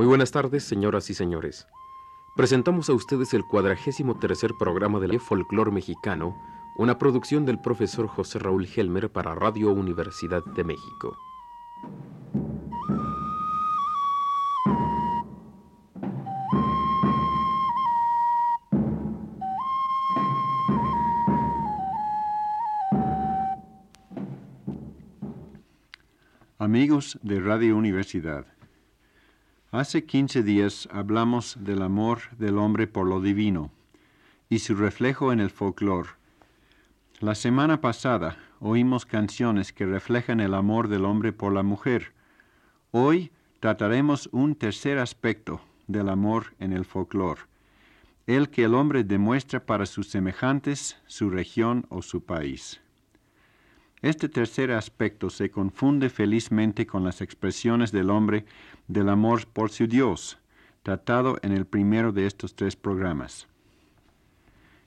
Muy buenas tardes, señoras y señores. Presentamos a ustedes el cuadragésimo tercer programa del folclor mexicano, una producción del profesor José Raúl Helmer para Radio Universidad de México. Amigos de Radio Universidad, hace 15 días hablamos del amor del hombre por lo divino y su reflejo en el folclore. La semana pasada oímos canciones que reflejan el amor del hombre por la mujer. Hoy trataremos un tercer aspecto del amor en el folclore, el que el hombre demuestra para sus semejantes, su región o su país. Este tercer aspecto se confunde felizmente con las expresiones del hombre del amor por su Dios, tratado en el primero de estos tres programas.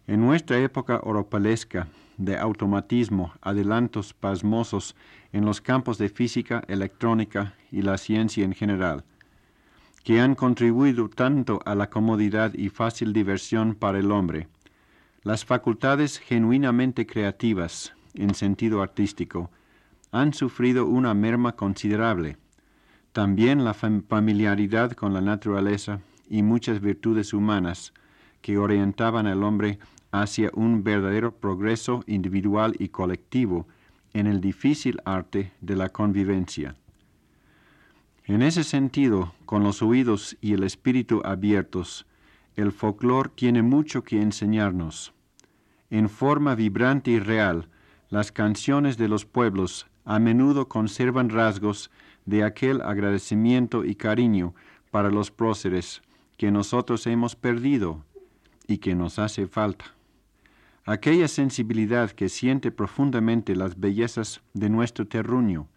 En nuestra época oropalesca de automatismo, adelantos pasmosos en los campos de física, electrónica y la ciencia en general, que han contribuido tanto a la comodidad y fácil diversión para el hombre, las facultades genuinamente creativas, en sentido artístico, han sufrido una merma considerable. También la familiaridad con la naturaleza y muchas virtudes humanas que orientaban al hombre hacia un verdadero progreso individual y colectivo en el difícil arte de la convivencia. En ese sentido, con los oídos y el espíritu abiertos, el folclore tiene mucho que enseñarnos. En forma vibrante y real, las canciones de los pueblos a menudo conservan rasgos de aquel agradecimiento y cariño para los próceres que nosotros hemos perdido y que nos hace falta. Aquella sensibilidad que siente profundamente las bellezas de nuestro terruño,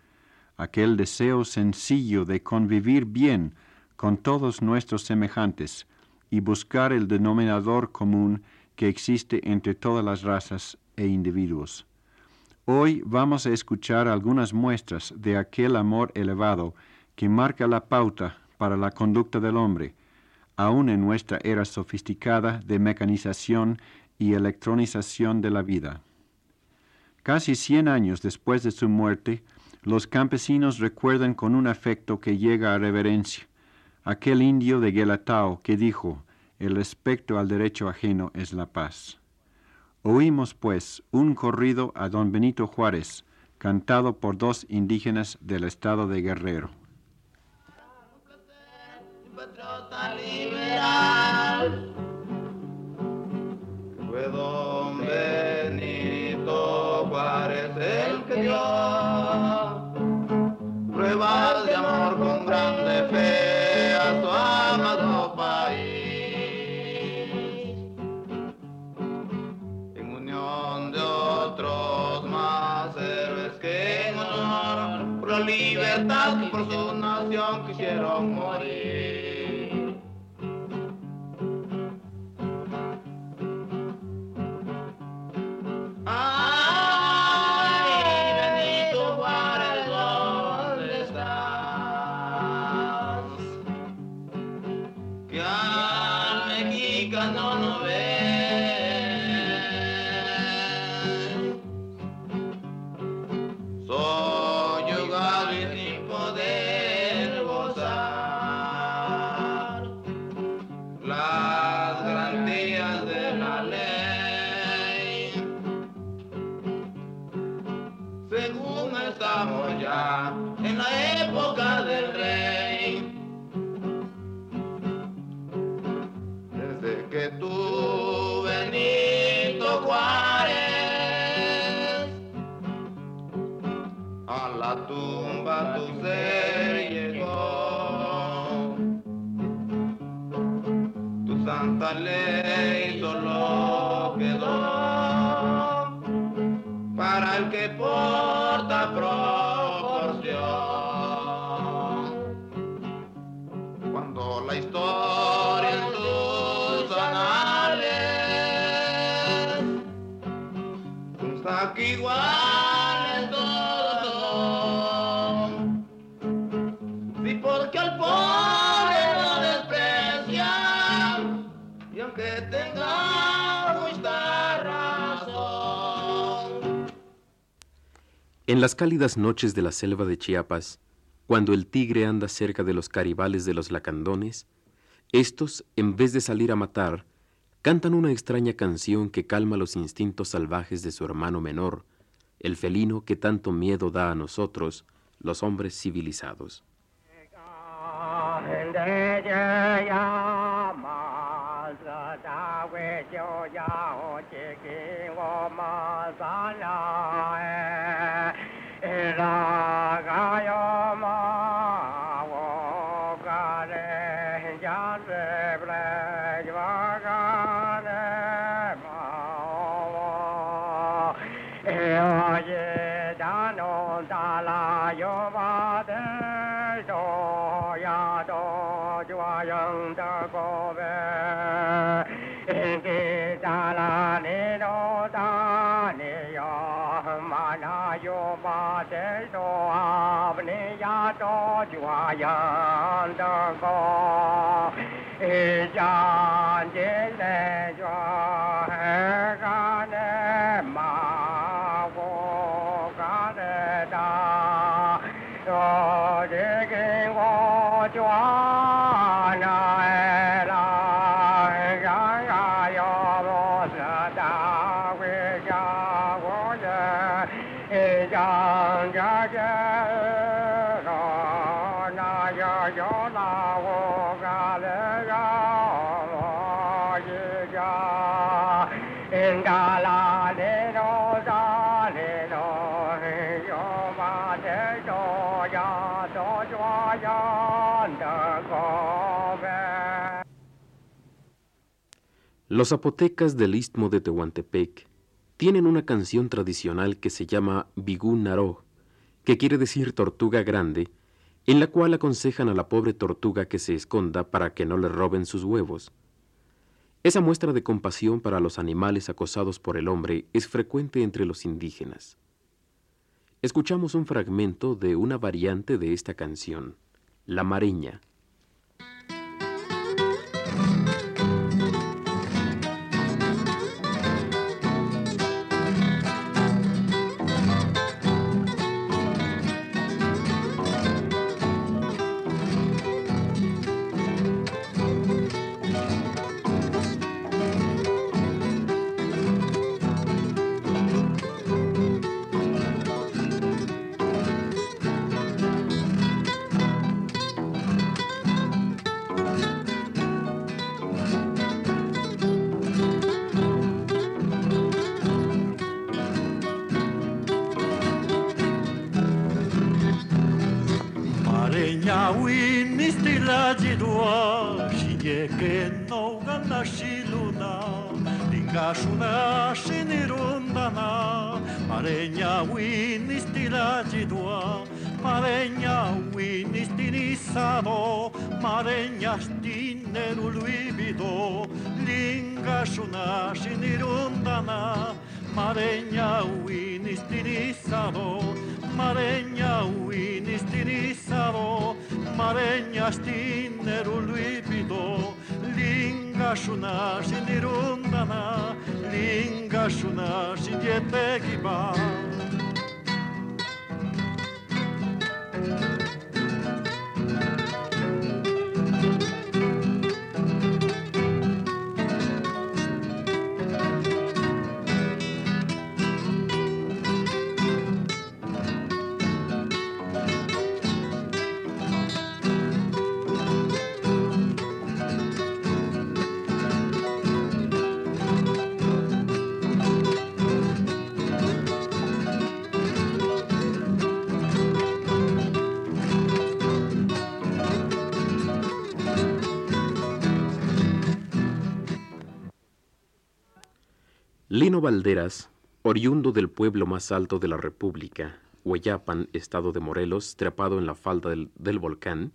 aquel deseo sencillo de convivir bien con todos nuestros semejantes y buscar el denominador común que existe entre todas las razas e individuos. Hoy vamos a escuchar algunas muestras de aquel amor elevado que marca la pauta para la conducta del hombre, aun en nuestra era sofisticada de mecanización y electronización de la vida. Casi cien años después de su muerte, los campesinos recuerdan con un afecto que llega a reverencia aquel indio de Guelatao que dijo, el respeto al derecho ajeno es la paz. Oímos, pues, un corrido a don Benito Juárez, cantado por dos indígenas del estado de Guerrero. Fue about Vale. En las cálidas noches de la selva de Chiapas, cuando el tigre anda cerca de los caribales de los lacandones, estos, en vez de salir a matar, cantan una extraña canción que calma los instintos salvajes de su hermano menor, el felino que tanto miedo da a nosotros, los hombres civilizados. ya Los zapotecas del istmo de Tehuantepec tienen una canción tradicional que se llama Bigú Naró, que quiere decir tortuga grande, en la cual aconsejan a la pobre tortuga que se esconda para que no le roben sus huevos. Esa muestra de compasión para los animales acosados por el hombre es frecuente entre los indígenas. Escuchamos un fragmento de una variante de esta canción, La Mareña. Kenouga naxiluna, tingaxuna xinirundana, mareña winistila jidua, mareña winistinizado, mareña stineruluibido, lingaxuna xinirundana, mareña winistinizado, mareña winistinizado, mareña stineruluibido, linga shunaz indirundana linga shunazidetegiban Lino Valderas, oriundo del pueblo más alto de la República, Hueyapan, estado de Morelos, trepado en la falda del, del volcán,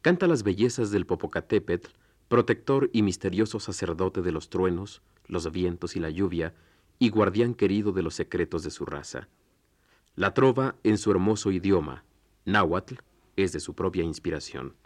canta las bellezas del Popocatépetl, protector y misterioso sacerdote de los truenos, los vientos y la lluvia, y guardián querido de los secretos de su raza. La trova en su hermoso idioma, náhuatl, es de su propia inspiración.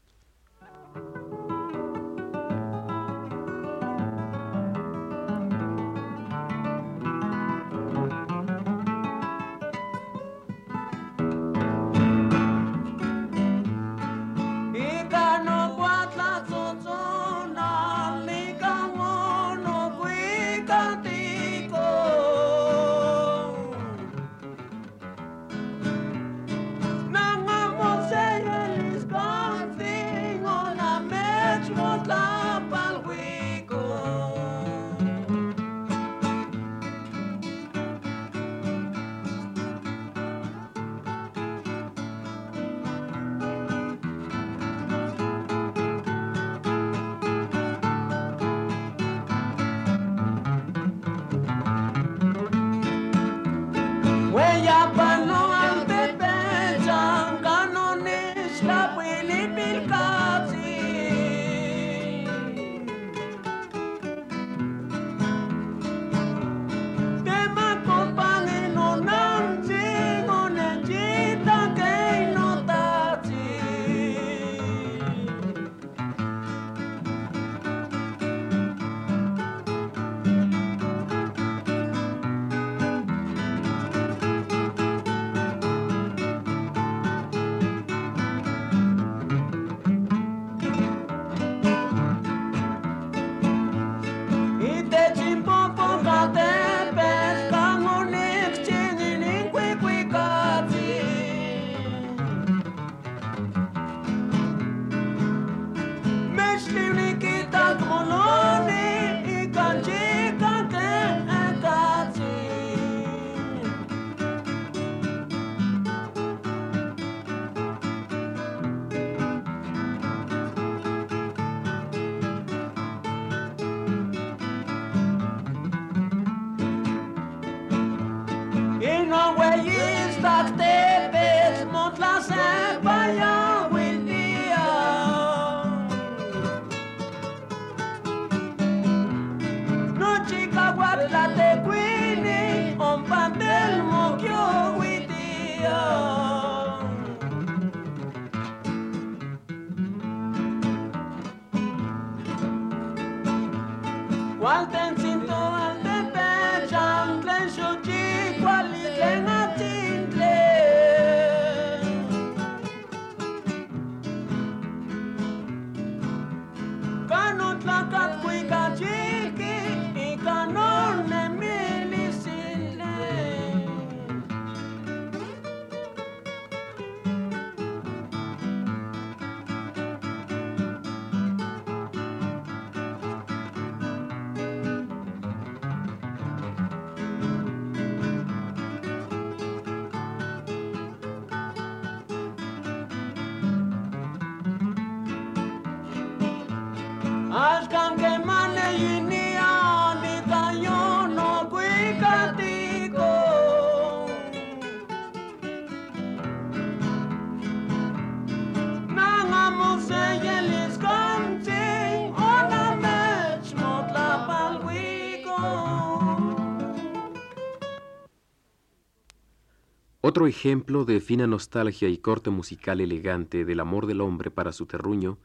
Otro ejemplo de fina nostalgia y corte musical elegante del amor del hombre para su terruño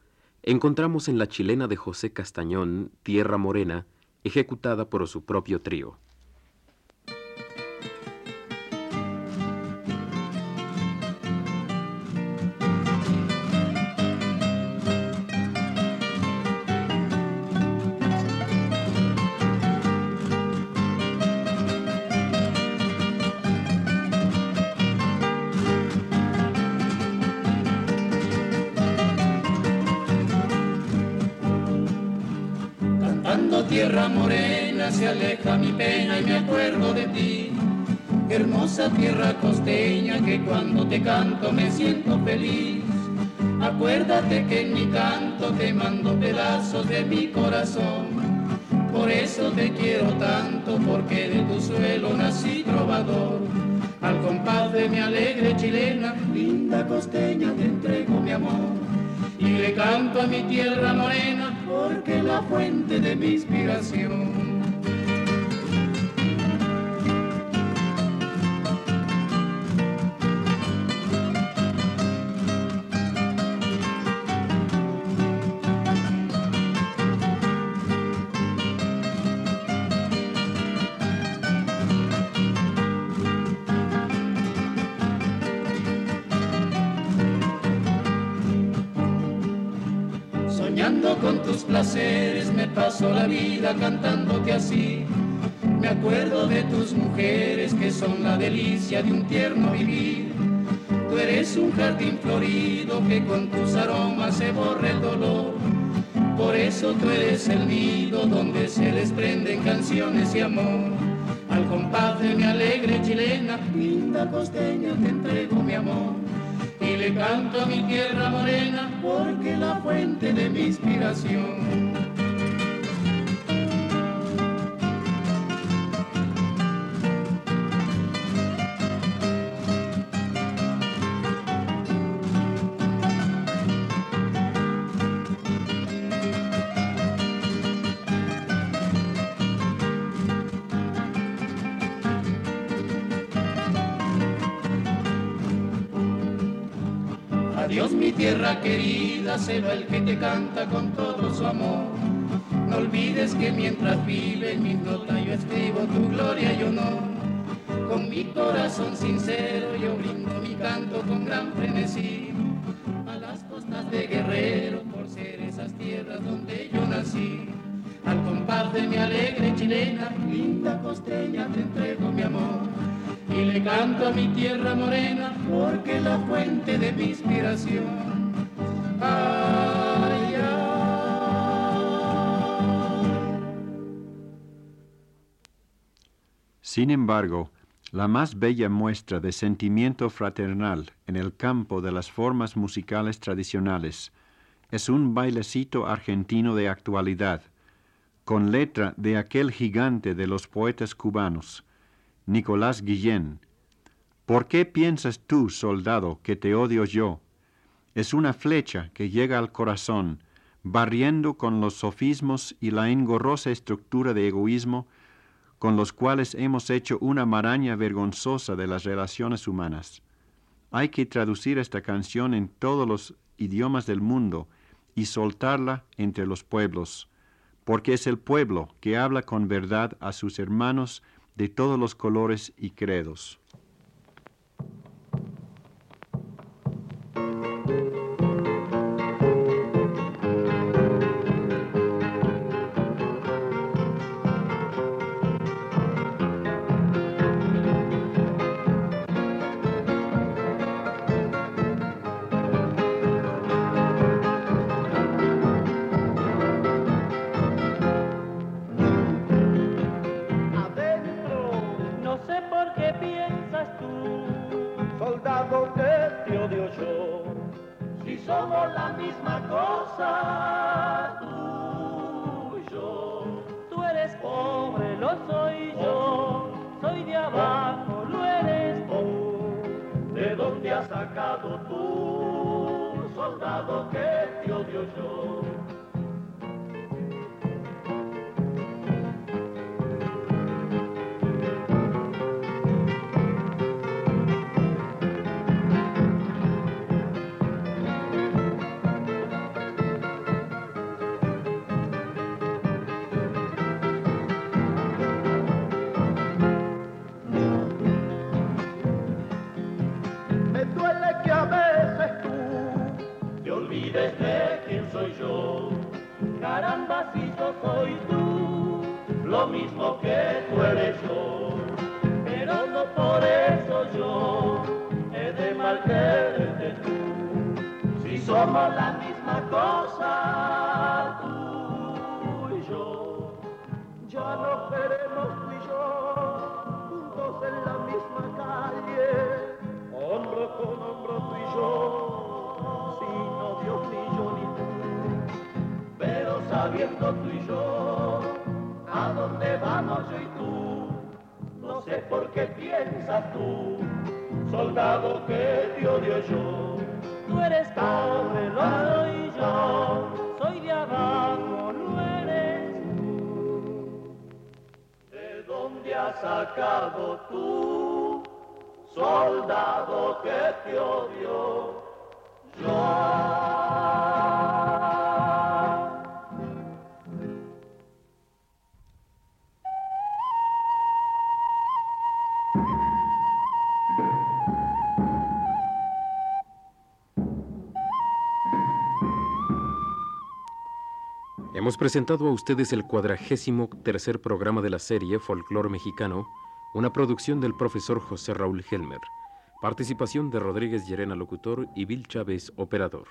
encontramos en la chilena de José Castañón, Tierra Morena, ejecutada por su propio trío. Tierra morena se aleja mi pena y me acuerdo de ti. Hermosa tierra costeña que cuando te canto me siento feliz. Acuérdate que en mi canto te mando pedazos de mi corazón. Por eso te quiero tanto, porque de tu suelo nací trovador. Al compás de mi alegre chilena, linda costeña, te entrego mi amor. Y le canto a mi tierra morena, porque la fuente de mi inspiración. Placeres me paso la vida cantándote así. Me acuerdo de tus mujeres que son la delicia de un tierno vivir. Tú eres un jardín florido que con tus aromas se borra el dolor. Por eso tú eres el nido donde se desprenden canciones y amor. Al compás de mi alegre chilena, linda costeña, te entrego mi amor. Y le canto a mi tierra morena, porque es la fuente de mi inspiración. Adiós mi tierra querida, se va el que te canta con todo su amor. No olvides que mientras vive en mi nota yo escribo tu gloria y honor. Con mi corazón sincero yo brindo mi canto con gran frenesí. A las costas de Guerrero por ser esas tierras donde yo nací. Al compás mi alegre chilena, linda costeña, te entrego mi amor. Y le canto a mi tierra morena, porque la fuente de mi inspiración. Sin embargo, la más bella muestra de sentimiento fraternal en el campo de las formas musicales tradicionales es un bailecito argentino de actualidad, con letra de aquel gigante de los poetas cubanos, Nicolás Guillén. ¿Por qué piensas tú, soldado, que te odio yo? Es una flecha que llega al corazón, barriendo con los sofismos y la engorrosa estructura de egoísmo con los cuales hemos hecho una maraña vergonzosa de las relaciones humanas. Hay que traducir esta canción en todos los idiomas del mundo y soltarla entre los pueblos, porque es el pueblo que habla con verdad a sus hermanos de todos los colores y credos. Sé por qué piensas tú, soldado que te odio yo, si somos la misma cosa, tú y yo. Tú eres pobre, lo soy yo, soy de abajo, lo eres tú. ¿De dónde has sacado tú, soldado que te odio yo? Sabiendo tú y yo, a dónde vamos yo y tú, no sé por qué piensas tú, soldado que te odio yo. Tú eres pobre, lo soy yo, soy de abajo, no eres tú. ¿De dónde has sacado tú, soldado que te odio yo? Hemos presentado a ustedes el cuadragésimo tercer programa de la serie Folclor Mexicano, una producción del profesor José Raúl Helmer. Participación de Rodríguez Llerena, locutor, y Bill Chávez, operador.